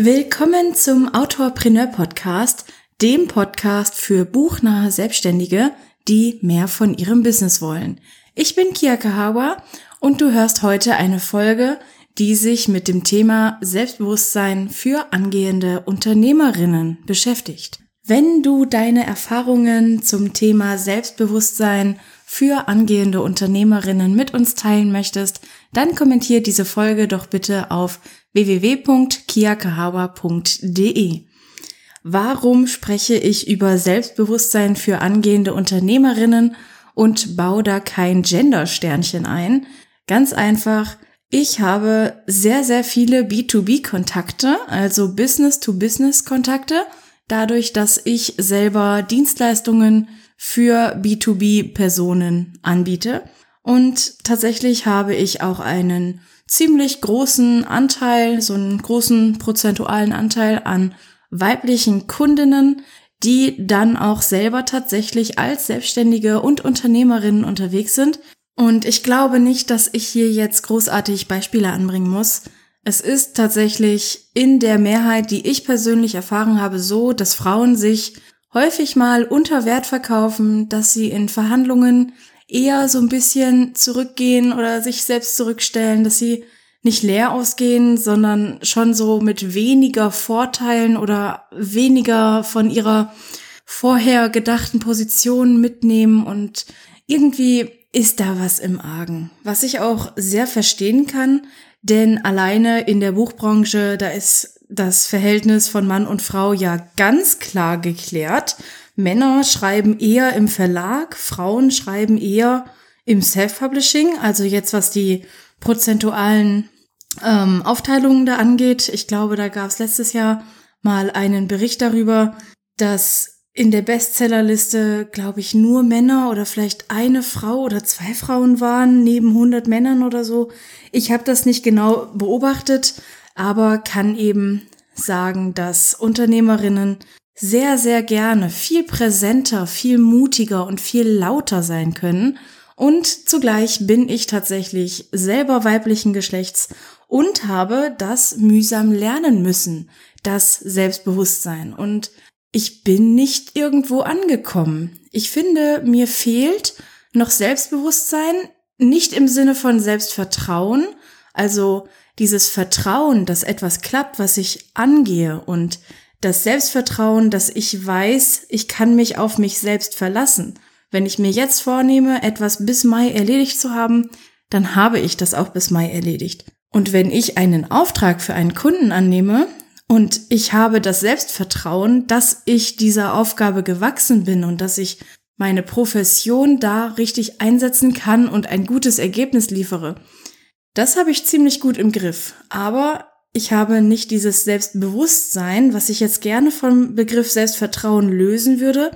Willkommen zum Autorpreneur Podcast, dem Podcast für buchnahe Selbstständige, die mehr von ihrem Business wollen. Ich bin Kia Kahawa und du hörst heute eine Folge, die sich mit dem Thema Selbstbewusstsein für angehende Unternehmerinnen beschäftigt. Wenn du deine Erfahrungen zum Thema Selbstbewusstsein für angehende Unternehmerinnen mit uns teilen möchtest, dann kommentier diese Folge doch bitte auf www.kiakahawa.de. Warum spreche ich über Selbstbewusstsein für angehende Unternehmerinnen und baue da kein Gender-Sternchen ein? Ganz einfach, ich habe sehr, sehr viele B2B-Kontakte, also Business-to-Business-Kontakte, dadurch, dass ich selber Dienstleistungen für B2B-Personen anbiete. Und tatsächlich habe ich auch einen ziemlich großen Anteil, so einen großen prozentualen Anteil an weiblichen Kundinnen, die dann auch selber tatsächlich als Selbstständige und Unternehmerinnen unterwegs sind. Und ich glaube nicht, dass ich hier jetzt großartig Beispiele anbringen muss. Es ist tatsächlich in der Mehrheit, die ich persönlich erfahren habe, so, dass Frauen sich häufig mal unter Wert verkaufen, dass sie in Verhandlungen eher so ein bisschen zurückgehen oder sich selbst zurückstellen, dass sie nicht leer ausgehen, sondern schon so mit weniger Vorteilen oder weniger von ihrer vorher gedachten Position mitnehmen und irgendwie ist da was im Argen. Was ich auch sehr verstehen kann, denn alleine in der Buchbranche, da ist das Verhältnis von Mann und Frau ja ganz klar geklärt. Männer schreiben eher im Verlag, Frauen schreiben eher im Self-Publishing, also jetzt was die prozentualen ähm, Aufteilungen da angeht. Ich glaube, da gab es letztes Jahr mal einen Bericht darüber, dass in der Bestsellerliste, glaube ich, nur Männer oder vielleicht eine Frau oder zwei Frauen waren, neben 100 Männern oder so. Ich habe das nicht genau beobachtet, aber kann eben sagen, dass Unternehmerinnen sehr, sehr gerne viel präsenter, viel mutiger und viel lauter sein können. Und zugleich bin ich tatsächlich selber weiblichen Geschlechts und habe das mühsam lernen müssen, das Selbstbewusstsein. Und ich bin nicht irgendwo angekommen. Ich finde, mir fehlt noch Selbstbewusstsein, nicht im Sinne von Selbstvertrauen, also dieses Vertrauen, dass etwas klappt, was ich angehe und das Selbstvertrauen, dass ich weiß, ich kann mich auf mich selbst verlassen. Wenn ich mir jetzt vornehme, etwas bis Mai erledigt zu haben, dann habe ich das auch bis Mai erledigt. Und wenn ich einen Auftrag für einen Kunden annehme und ich habe das Selbstvertrauen, dass ich dieser Aufgabe gewachsen bin und dass ich meine Profession da richtig einsetzen kann und ein gutes Ergebnis liefere, das habe ich ziemlich gut im Griff. Aber ich habe nicht dieses Selbstbewusstsein, was ich jetzt gerne vom Begriff Selbstvertrauen lösen würde.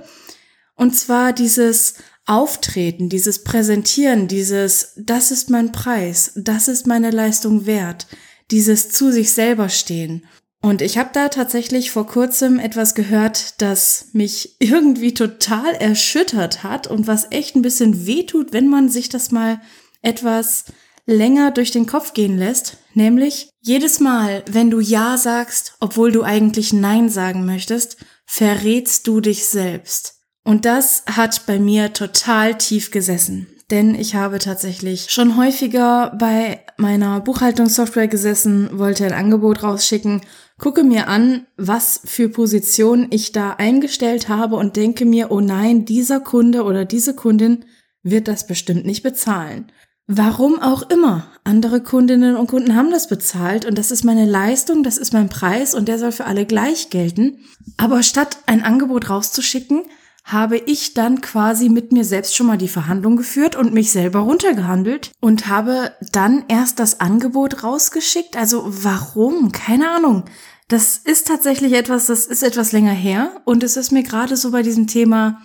Und zwar dieses Auftreten, dieses Präsentieren, dieses, das ist mein Preis, das ist meine Leistung wert, dieses zu sich selber stehen. Und ich habe da tatsächlich vor kurzem etwas gehört, das mich irgendwie total erschüttert hat und was echt ein bisschen wehtut, wenn man sich das mal etwas länger durch den Kopf gehen lässt, nämlich jedes Mal, wenn du Ja sagst, obwohl du eigentlich Nein sagen möchtest, verrätst du dich selbst. Und das hat bei mir total tief gesessen. Denn ich habe tatsächlich schon häufiger bei meiner Buchhaltungssoftware gesessen, wollte ein Angebot rausschicken, gucke mir an, was für Position ich da eingestellt habe und denke mir, oh nein, dieser Kunde oder diese Kundin wird das bestimmt nicht bezahlen. Warum auch immer. Andere Kundinnen und Kunden haben das bezahlt und das ist meine Leistung, das ist mein Preis und der soll für alle gleich gelten. Aber statt ein Angebot rauszuschicken, habe ich dann quasi mit mir selbst schon mal die Verhandlung geführt und mich selber runtergehandelt und habe dann erst das Angebot rausgeschickt. Also warum? Keine Ahnung. Das ist tatsächlich etwas, das ist etwas länger her und es ist mir gerade so bei diesem Thema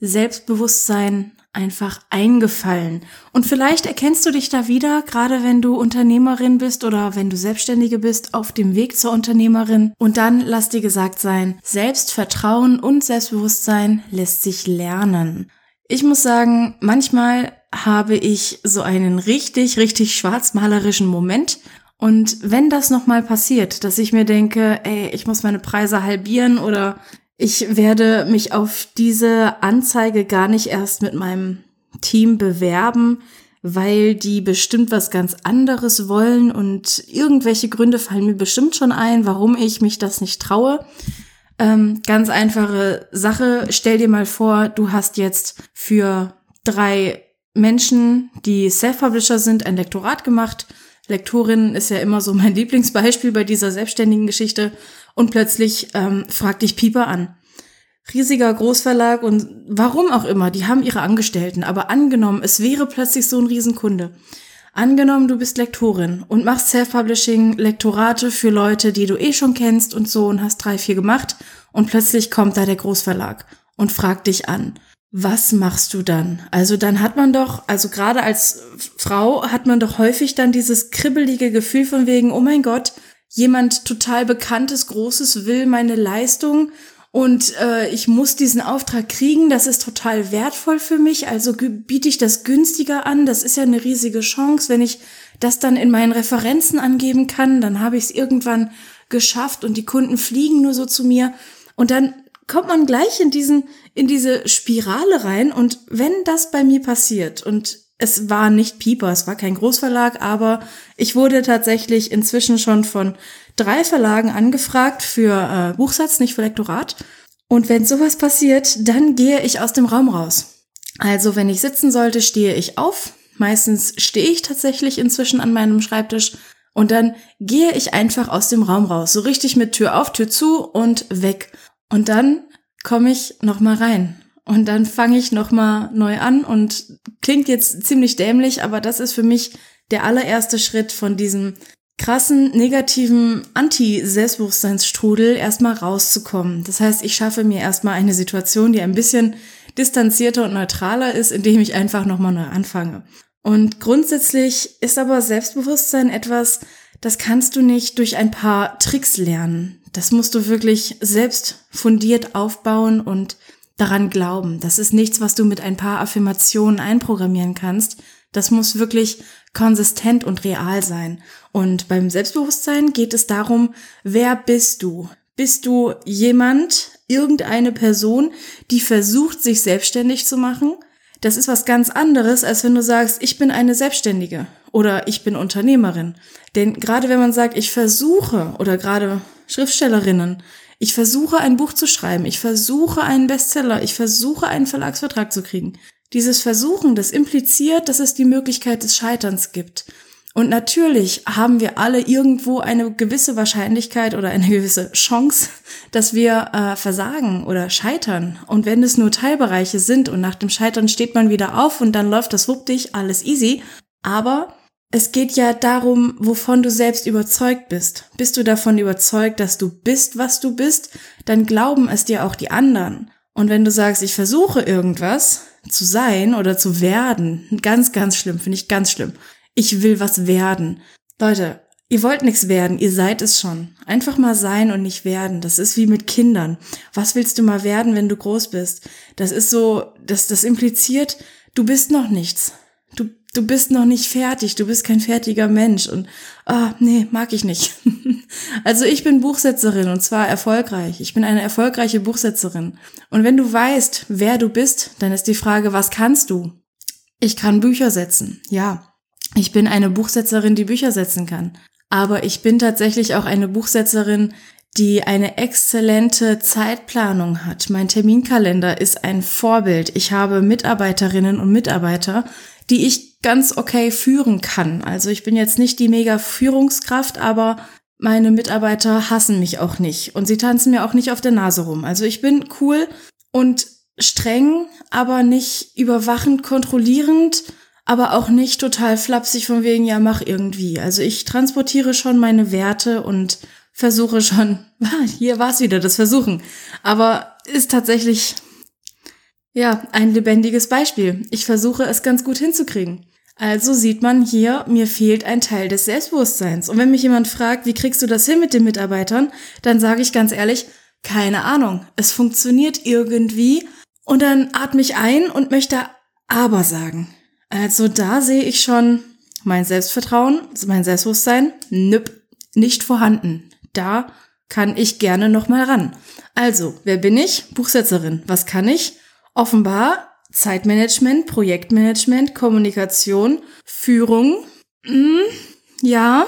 Selbstbewusstsein einfach eingefallen. Und vielleicht erkennst du dich da wieder, gerade wenn du Unternehmerin bist oder wenn du Selbstständige bist, auf dem Weg zur Unternehmerin. Und dann lass dir gesagt sein, Selbstvertrauen und Selbstbewusstsein lässt sich lernen. Ich muss sagen, manchmal habe ich so einen richtig, richtig schwarzmalerischen Moment Und wenn das nochmal passiert, dass ich mir denke, ey, ich muss meine Preise halbieren oder ich werde mich auf diese Anzeige gar nicht erst mit meinem Team bewerben, weil die bestimmt was ganz anderes wollen und irgendwelche Gründe fallen mir bestimmt schon ein, warum ich mich das nicht traue. Ähm, ganz einfache Sache. Stell dir mal vor, du hast jetzt für drei Menschen, die Self-Publisher sind, ein Lektorat gemacht. Lektorin ist ja immer so mein Lieblingsbeispiel bei dieser selbstständigen Geschichte. Und plötzlich ähm, fragt dich Pieper an riesiger Großverlag und warum auch immer, die haben ihre Angestellten, aber angenommen, es wäre plötzlich so ein Riesenkunde. Angenommen, du bist Lektorin und machst Self-Publishing, Lektorate für Leute, die du eh schon kennst und so und hast drei, vier gemacht und plötzlich kommt da der Großverlag und fragt dich an. Was machst du dann? Also dann hat man doch, also gerade als Frau hat man doch häufig dann dieses kribbelige Gefühl von wegen, oh mein Gott, jemand total bekanntes, großes will meine Leistung und äh, ich muss diesen Auftrag kriegen, das ist total wertvoll für mich, also biete ich das günstiger an, das ist ja eine riesige Chance, wenn ich das dann in meinen Referenzen angeben kann, dann habe ich es irgendwann geschafft und die Kunden fliegen nur so zu mir. Und dann kommt man gleich in diesen in diese Spirale rein. Und wenn das bei mir passiert und es war nicht Pieper, es war kein Großverlag, aber ich wurde tatsächlich inzwischen schon von drei Verlagen angefragt für äh, Buchsatz, nicht für Lektorat. Und wenn sowas passiert, dann gehe ich aus dem Raum raus. Also wenn ich sitzen sollte, stehe ich auf. Meistens stehe ich tatsächlich inzwischen an meinem Schreibtisch und dann gehe ich einfach aus dem Raum raus, so richtig mit Tür auf, Tür zu und weg. Und dann komme ich noch mal rein und dann fange ich noch mal neu an und klingt jetzt ziemlich dämlich, aber das ist für mich der allererste Schritt von diesem krassen negativen Anti-Selbstbewusstseinsstrudel erstmal rauszukommen. Das heißt, ich schaffe mir erstmal eine Situation, die ein bisschen distanzierter und neutraler ist, indem ich einfach nochmal neu anfange. Und grundsätzlich ist aber Selbstbewusstsein etwas, das kannst du nicht durch ein paar Tricks lernen. Das musst du wirklich selbst fundiert aufbauen und daran glauben. Das ist nichts, was du mit ein paar Affirmationen einprogrammieren kannst. Das muss wirklich konsistent und real sein. Und beim Selbstbewusstsein geht es darum, wer bist du? Bist du jemand, irgendeine Person, die versucht, sich selbstständig zu machen? Das ist was ganz anderes, als wenn du sagst, ich bin eine Selbstständige oder ich bin Unternehmerin. Denn gerade wenn man sagt, ich versuche oder gerade Schriftstellerinnen, ich versuche ein Buch zu schreiben, ich versuche einen Bestseller, ich versuche einen Verlagsvertrag zu kriegen, dieses Versuchen, das impliziert, dass es die Möglichkeit des Scheiterns gibt. Und natürlich haben wir alle irgendwo eine gewisse Wahrscheinlichkeit oder eine gewisse Chance, dass wir äh, versagen oder scheitern. Und wenn es nur Teilbereiche sind und nach dem Scheitern steht man wieder auf und dann läuft das wuppdig, alles easy. Aber es geht ja darum, wovon du selbst überzeugt bist. Bist du davon überzeugt, dass du bist, was du bist, dann glauben es dir auch die anderen. Und wenn du sagst, ich versuche irgendwas zu sein oder zu werden, ganz, ganz schlimm, finde ich ganz schlimm. Ich will was werden. Leute, ihr wollt nichts werden, ihr seid es schon. Einfach mal sein und nicht werden. Das ist wie mit Kindern. Was willst du mal werden, wenn du groß bist? Das ist so, das, das impliziert, du bist noch nichts du bist noch nicht fertig, du bist kein fertiger Mensch und ah, nee, mag ich nicht. also ich bin Buchsetzerin und zwar erfolgreich. Ich bin eine erfolgreiche Buchsetzerin. Und wenn du weißt, wer du bist, dann ist die Frage, was kannst du? Ich kann Bücher setzen. Ja. Ich bin eine Buchsetzerin, die Bücher setzen kann. Aber ich bin tatsächlich auch eine Buchsetzerin, die eine exzellente Zeitplanung hat. Mein Terminkalender ist ein Vorbild. Ich habe Mitarbeiterinnen und Mitarbeiter, die ich ganz okay führen kann. Also ich bin jetzt nicht die mega Führungskraft, aber meine Mitarbeiter hassen mich auch nicht und sie tanzen mir auch nicht auf der Nase rum. Also ich bin cool und streng, aber nicht überwachend, kontrollierend, aber auch nicht total flapsig von wegen, ja, mach irgendwie. Also ich transportiere schon meine Werte und versuche schon, hier war es wieder, das Versuchen. Aber ist tatsächlich ja, ein lebendiges Beispiel. Ich versuche es ganz gut hinzukriegen. Also sieht man hier, mir fehlt ein Teil des Selbstbewusstseins. Und wenn mich jemand fragt, wie kriegst du das hin mit den Mitarbeitern, dann sage ich ganz ehrlich, keine Ahnung. Es funktioniert irgendwie. Und dann atme ich ein und möchte aber sagen. Also da sehe ich schon, Mein Selbstvertrauen, mein Selbstbewusstsein, nüpp, nicht vorhanden. Da kann ich gerne noch mal ran. Also, wer bin ich? Buchsetzerin. Was kann ich? Offenbar Zeitmanagement, Projektmanagement, Kommunikation, Führung. Hm, ja,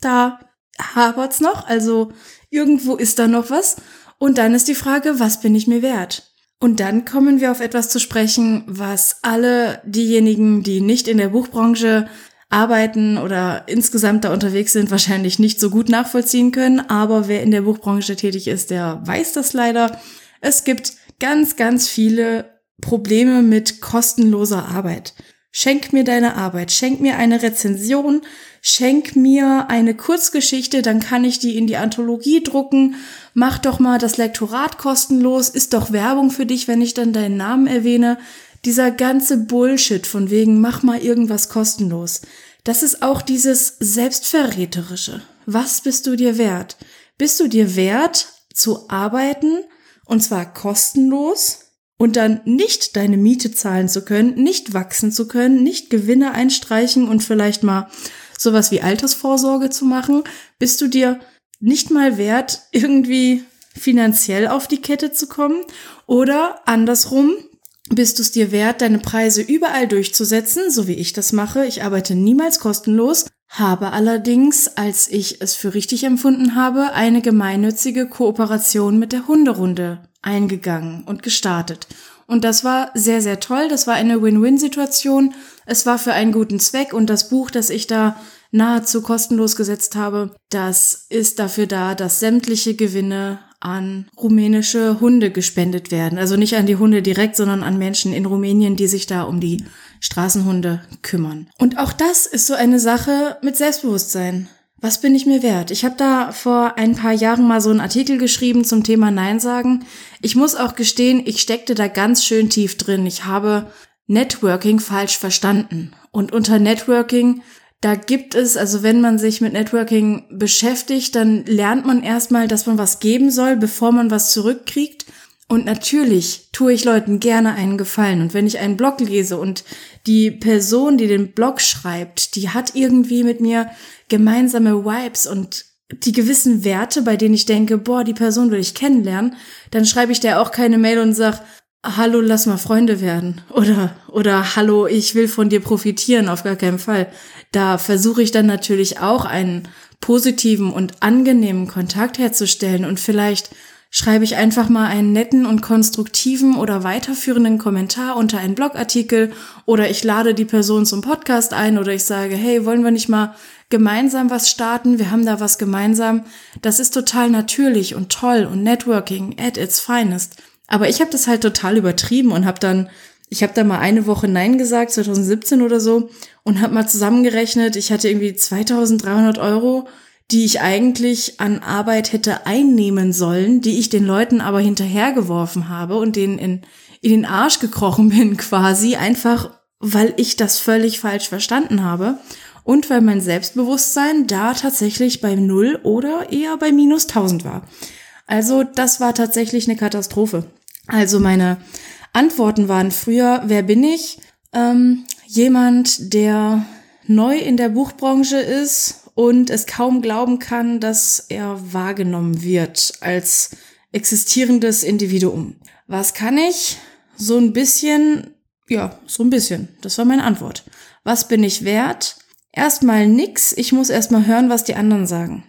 da hapert's noch. Also irgendwo ist da noch was. Und dann ist die Frage, was bin ich mir wert? Und dann kommen wir auf etwas zu sprechen, was alle diejenigen, die nicht in der Buchbranche arbeiten oder insgesamt da unterwegs sind, wahrscheinlich nicht so gut nachvollziehen können. Aber wer in der Buchbranche tätig ist, der weiß das leider. Es gibt ganz, ganz viele Probleme mit kostenloser Arbeit. Schenk mir deine Arbeit, schenk mir eine Rezension, schenk mir eine Kurzgeschichte, dann kann ich die in die Anthologie drucken. Mach doch mal das Lektorat kostenlos, ist doch Werbung für dich, wenn ich dann deinen Namen erwähne. Dieser ganze Bullshit von wegen, mach mal irgendwas kostenlos. Das ist auch dieses Selbstverräterische. Was bist du dir wert? Bist du dir wert, zu arbeiten, und zwar kostenlos, und dann nicht deine Miete zahlen zu können, nicht wachsen zu können, nicht Gewinne einstreichen und vielleicht mal sowas wie Altersvorsorge zu machen, bist du dir nicht mal wert, irgendwie finanziell auf die Kette zu kommen oder andersrum, bist du es dir wert, deine Preise überall durchzusetzen, so wie ich das mache. Ich arbeite niemals kostenlos, habe allerdings, als ich es für richtig empfunden habe, eine gemeinnützige Kooperation mit der Hunderunde eingegangen und gestartet. Und das war sehr, sehr toll. Das war eine Win-Win-Situation. Es war für einen guten Zweck und das Buch, das ich da nahezu kostenlos gesetzt habe, das ist dafür da, dass sämtliche Gewinne an rumänische Hunde gespendet werden. Also nicht an die Hunde direkt, sondern an Menschen in Rumänien, die sich da um die Straßenhunde kümmern. Und auch das ist so eine Sache mit Selbstbewusstsein. Was bin ich mir wert? Ich habe da vor ein paar Jahren mal so einen Artikel geschrieben zum Thema Nein sagen. Ich muss auch gestehen, ich steckte da ganz schön tief drin. Ich habe Networking falsch verstanden. Und unter Networking, da gibt es, also wenn man sich mit Networking beschäftigt, dann lernt man erstmal, dass man was geben soll, bevor man was zurückkriegt. Und natürlich tue ich Leuten gerne einen Gefallen. Und wenn ich einen Blog lese und die Person, die den Blog schreibt, die hat irgendwie mit mir gemeinsame Vibes und die gewissen Werte, bei denen ich denke, boah, die Person will ich kennenlernen, dann schreibe ich der auch keine Mail und sag, hallo, lass mal Freunde werden. Oder, oder hallo, ich will von dir profitieren, auf gar keinen Fall. Da versuche ich dann natürlich auch einen positiven und angenehmen Kontakt herzustellen und vielleicht schreibe ich einfach mal einen netten und konstruktiven oder weiterführenden Kommentar unter einen Blogartikel oder ich lade die Person zum Podcast ein oder ich sage, hey, wollen wir nicht mal gemeinsam was starten? Wir haben da was gemeinsam. Das ist total natürlich und toll und Networking at its finest. Aber ich habe das halt total übertrieben und habe dann, ich habe da mal eine Woche Nein gesagt, 2017 oder so, und habe mal zusammengerechnet, ich hatte irgendwie 2300 Euro die ich eigentlich an Arbeit hätte einnehmen sollen, die ich den Leuten aber hinterhergeworfen habe und denen in, in den Arsch gekrochen bin quasi, einfach weil ich das völlig falsch verstanden habe und weil mein Selbstbewusstsein da tatsächlich bei Null oder eher bei minus 1000 war. Also das war tatsächlich eine Katastrophe. Also meine Antworten waren früher, wer bin ich? Ähm, jemand, der neu in der Buchbranche ist und es kaum glauben kann, dass er wahrgenommen wird als existierendes Individuum. Was kann ich? So ein bisschen, ja, so ein bisschen. Das war meine Antwort. Was bin ich wert? Erstmal nix. Ich muss erstmal hören, was die anderen sagen.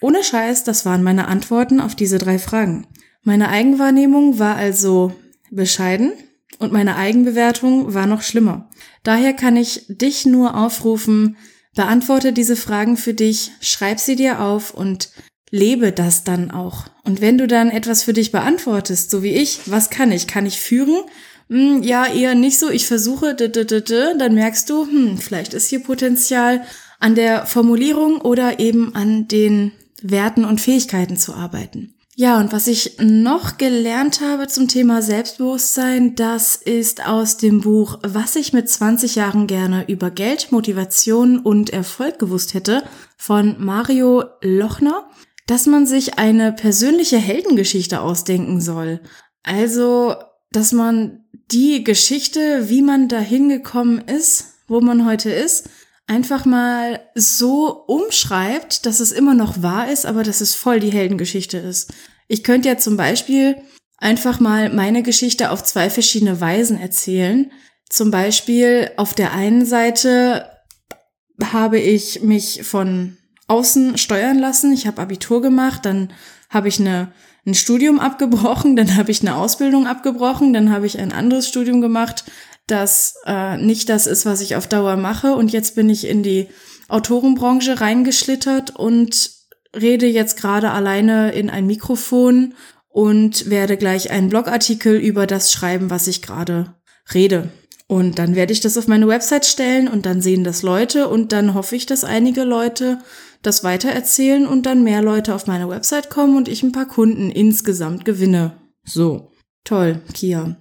Ohne Scheiß, das waren meine Antworten auf diese drei Fragen. Meine Eigenwahrnehmung war also bescheiden und meine Eigenbewertung war noch schlimmer. Daher kann ich dich nur aufrufen, Beantworte diese Fragen für dich, schreib sie dir auf und lebe das dann auch. Und wenn du dann etwas für dich beantwortest, so wie ich, was kann ich? Kann ich führen? Hm, ja, eher nicht so. Ich versuche, dann merkst du, hm, vielleicht ist hier Potenzial an der Formulierung oder eben an den Werten und Fähigkeiten zu arbeiten. Ja, und was ich noch gelernt habe zum Thema Selbstbewusstsein, das ist aus dem Buch Was ich mit 20 Jahren gerne über Geld, Motivation und Erfolg gewusst hätte von Mario Lochner, dass man sich eine persönliche Heldengeschichte ausdenken soll. Also, dass man die Geschichte, wie man dahin gekommen ist, wo man heute ist, einfach mal so umschreibt, dass es immer noch wahr ist, aber dass es voll die Heldengeschichte ist. Ich könnte ja zum Beispiel einfach mal meine Geschichte auf zwei verschiedene Weisen erzählen. Zum Beispiel auf der einen Seite habe ich mich von außen steuern lassen. Ich habe Abitur gemacht, dann habe ich eine, ein Studium abgebrochen, dann habe ich eine Ausbildung abgebrochen, dann habe ich ein anderes Studium gemacht, das äh, nicht das ist, was ich auf Dauer mache. Und jetzt bin ich in die Autorenbranche reingeschlittert und rede jetzt gerade alleine in ein Mikrofon und werde gleich einen Blogartikel über das schreiben, was ich gerade rede. Und dann werde ich das auf meine Website stellen und dann sehen das Leute und dann hoffe ich, dass einige Leute das weitererzählen und dann mehr Leute auf meine Website kommen und ich ein paar Kunden insgesamt gewinne. So. Toll, Kia.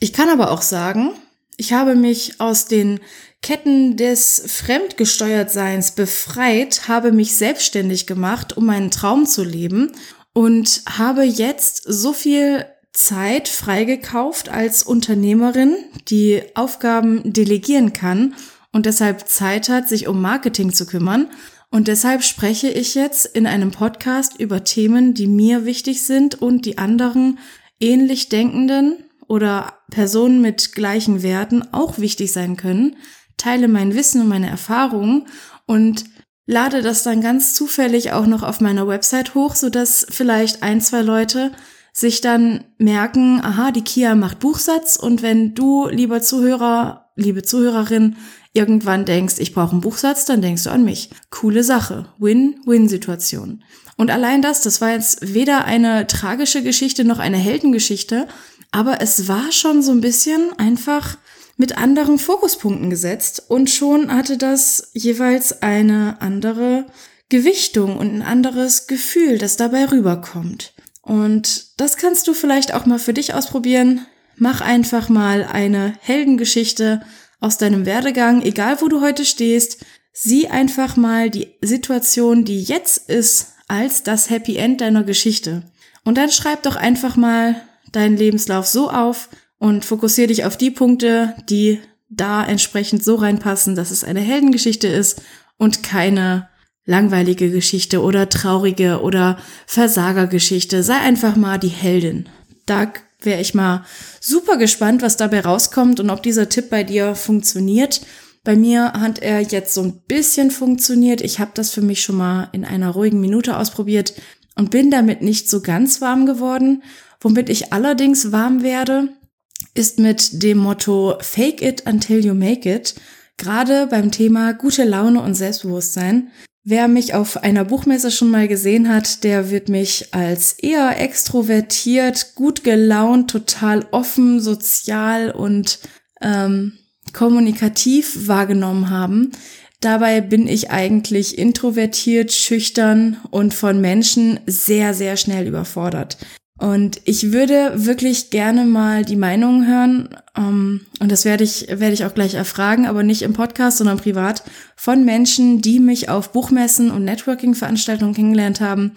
Ich kann aber auch sagen, ich habe mich aus den Ketten des Fremdgesteuertseins befreit, habe mich selbstständig gemacht, um meinen Traum zu leben und habe jetzt so viel Zeit freigekauft als Unternehmerin, die Aufgaben delegieren kann und deshalb Zeit hat, sich um Marketing zu kümmern. Und deshalb spreche ich jetzt in einem Podcast über Themen, die mir wichtig sind und die anderen ähnlich denkenden oder Personen mit gleichen Werten auch wichtig sein können, teile mein Wissen und meine Erfahrungen und lade das dann ganz zufällig auch noch auf meiner Website hoch, so dass vielleicht ein, zwei Leute sich dann merken, aha, die Kia macht Buchsatz und wenn du, lieber Zuhörer, liebe Zuhörerin, irgendwann denkst, ich brauche einen Buchsatz, dann denkst du an mich. Coole Sache. Win-Win-Situation. Und allein das, das war jetzt weder eine tragische Geschichte noch eine Heldengeschichte, aber es war schon so ein bisschen einfach mit anderen Fokuspunkten gesetzt und schon hatte das jeweils eine andere Gewichtung und ein anderes Gefühl, das dabei rüberkommt. Und das kannst du vielleicht auch mal für dich ausprobieren. Mach einfach mal eine Heldengeschichte aus deinem Werdegang, egal wo du heute stehst. Sieh einfach mal die Situation, die jetzt ist, als das Happy End deiner Geschichte. Und dann schreib doch einfach mal deinen Lebenslauf so auf und fokussiere dich auf die Punkte, die da entsprechend so reinpassen, dass es eine Heldengeschichte ist und keine langweilige Geschichte oder traurige oder Versagergeschichte. Sei einfach mal die Heldin. Da wäre ich mal super gespannt, was dabei rauskommt und ob dieser Tipp bei dir funktioniert. Bei mir hat er jetzt so ein bisschen funktioniert. Ich habe das für mich schon mal in einer ruhigen Minute ausprobiert und bin damit nicht so ganz warm geworden. Womit ich allerdings warm werde, ist mit dem Motto Fake it until you make it. Gerade beim Thema gute Laune und Selbstbewusstsein. Wer mich auf einer Buchmesse schon mal gesehen hat, der wird mich als eher extrovertiert, gut gelaunt, total offen, sozial und ähm, kommunikativ wahrgenommen haben. Dabei bin ich eigentlich introvertiert, schüchtern und von Menschen sehr, sehr schnell überfordert. Und ich würde wirklich gerne mal die Meinungen hören, ähm, und das werde ich, werde ich auch gleich erfragen, aber nicht im Podcast, sondern privat, von Menschen, die mich auf Buchmessen und Networking-Veranstaltungen kennengelernt haben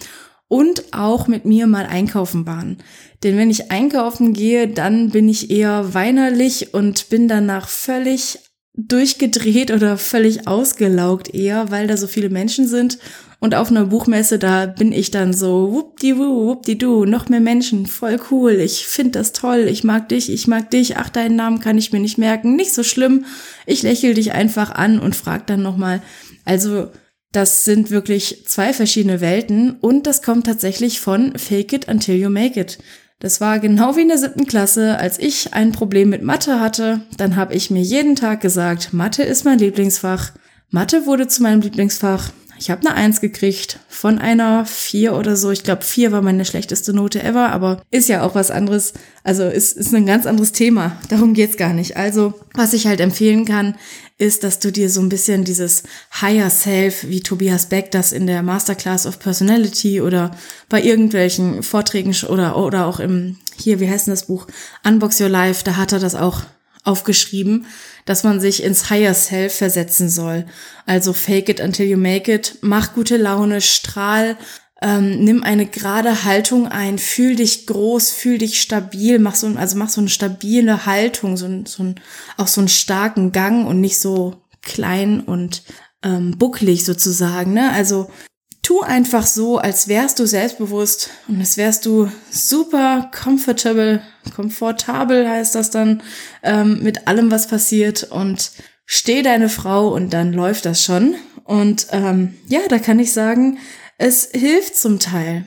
und auch mit mir mal einkaufen waren. Denn wenn ich einkaufen gehe, dann bin ich eher weinerlich und bin danach völlig durchgedreht oder völlig ausgelaugt eher, weil da so viele Menschen sind und auf einer Buchmesse, da bin ich dann so, wuppdidu, noch mehr Menschen, voll cool, ich finde das toll, ich mag dich, ich mag dich, ach, deinen Namen kann ich mir nicht merken, nicht so schlimm, ich lächel dich einfach an und frag dann nochmal. Also, das sind wirklich zwei verschiedene Welten und das kommt tatsächlich von Fake it until you make it. Das war genau wie in der siebten Klasse, als ich ein Problem mit Mathe hatte, dann habe ich mir jeden Tag gesagt, Mathe ist mein Lieblingsfach. Mathe wurde zu meinem Lieblingsfach ich habe eine Eins gekriegt von einer vier oder so. Ich glaube, vier war meine schlechteste Note ever, aber ist ja auch was anderes. Also ist, ist ein ganz anderes Thema. Darum geht's gar nicht. Also, was ich halt empfehlen kann, ist, dass du dir so ein bisschen dieses Higher Self, wie Tobias Beck das in der Masterclass of Personality oder bei irgendwelchen Vorträgen oder, oder auch im, hier, wie heißt denn das Buch? Unbox Your Life, da hat er das auch aufgeschrieben, dass man sich ins Higher Self versetzen soll. Also fake it until you make it, mach gute Laune, strahl, ähm, nimm eine gerade Haltung ein, fühl dich groß, fühl dich stabil, mach so, also mach so eine stabile Haltung, so, so ein, auch so einen starken Gang und nicht so klein und ähm, bucklig sozusagen. Ne? Also tu einfach so, als wärst du selbstbewusst und als wärst du super comfortable, komfortabel heißt das dann, ähm, mit allem, was passiert und steh deine Frau und dann läuft das schon. Und ähm, ja, da kann ich sagen, es hilft zum Teil.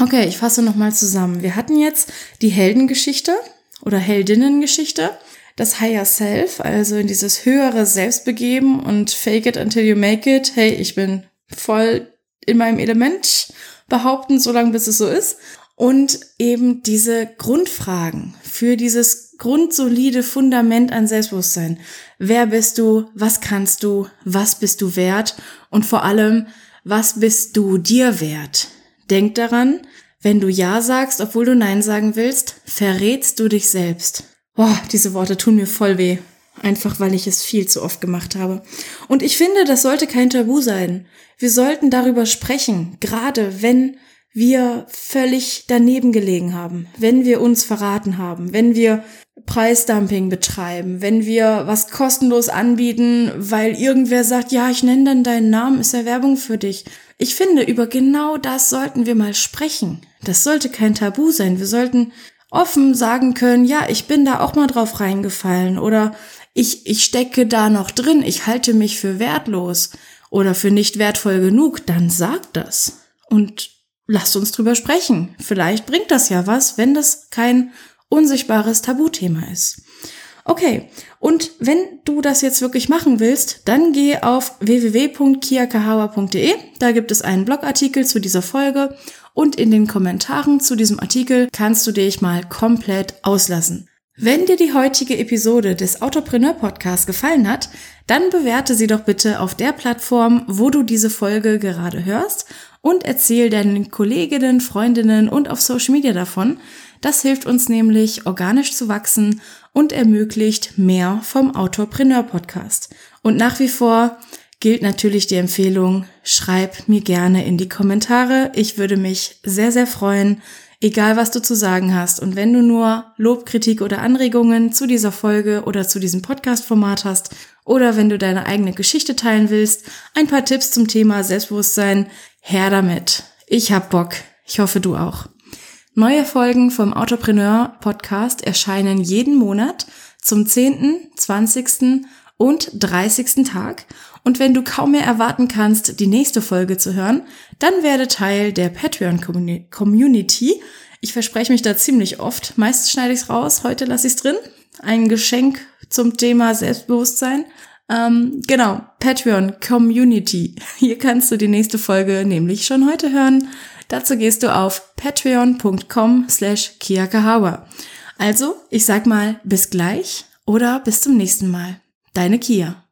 Okay, ich fasse nochmal zusammen. Wir hatten jetzt die Heldengeschichte oder Heldinnengeschichte, das Higher Self, also in dieses höhere Selbstbegeben und Fake it until you make it. Hey, ich bin voll in meinem Element behaupten, solange bis es so ist. Und eben diese Grundfragen für dieses grundsolide Fundament an Selbstbewusstsein. Wer bist du? Was kannst du? Was bist du wert? Und vor allem, was bist du dir wert? Denk daran, wenn du Ja sagst, obwohl du Nein sagen willst, verrätst du dich selbst. Boah, diese Worte tun mir voll weh. Einfach weil ich es viel zu oft gemacht habe. Und ich finde, das sollte kein Tabu sein. Wir sollten darüber sprechen, gerade wenn wir völlig daneben gelegen haben, wenn wir uns verraten haben, wenn wir Preisdumping betreiben, wenn wir was kostenlos anbieten, weil irgendwer sagt, ja, ich nenne dann deinen Namen, ist ja Werbung für dich. Ich finde, über genau das sollten wir mal sprechen. Das sollte kein Tabu sein. Wir sollten offen sagen können, ja, ich bin da auch mal drauf reingefallen oder ich, ich stecke da noch drin, ich halte mich für wertlos oder für nicht wertvoll genug, dann sag das. Und lasst uns drüber sprechen. Vielleicht bringt das ja was, wenn das kein unsichtbares Tabuthema ist. Okay, und wenn du das jetzt wirklich machen willst, dann geh auf www.kiakahawa.de. Da gibt es einen Blogartikel zu dieser Folge und in den Kommentaren zu diesem Artikel kannst du dich mal komplett auslassen. Wenn dir die heutige Episode des Autopreneur Podcasts gefallen hat, dann bewerte sie doch bitte auf der Plattform, wo du diese Folge gerade hörst und erzähl deinen Kolleginnen, Freundinnen und auf Social Media davon. Das hilft uns nämlich, organisch zu wachsen und ermöglicht mehr vom Autopreneur Podcast. Und nach wie vor gilt natürlich die Empfehlung, schreib mir gerne in die Kommentare. Ich würde mich sehr, sehr freuen, egal was du zu sagen hast. Und wenn du nur Lob, Kritik oder Anregungen zu dieser Folge oder zu diesem Podcast-Format hast, oder wenn du deine eigene Geschichte teilen willst, ein paar Tipps zum Thema Selbstbewusstsein, her damit. Ich hab Bock. Ich hoffe, du auch. Neue Folgen vom Autopreneur Podcast erscheinen jeden Monat zum 10., 20. und 30. Tag. Und wenn du kaum mehr erwarten kannst, die nächste Folge zu hören, dann werde Teil der Patreon Community. Ich verspreche mich da ziemlich oft. Meistens schneide ich es raus, heute lasse ich es drin. Ein Geschenk zum Thema Selbstbewusstsein. Ähm, genau, Patreon Community. Hier kannst du die nächste Folge nämlich schon heute hören. Dazu gehst du auf patreon.com slash kiakahawa. Also, ich sag mal bis gleich oder bis zum nächsten Mal. Deine Kia.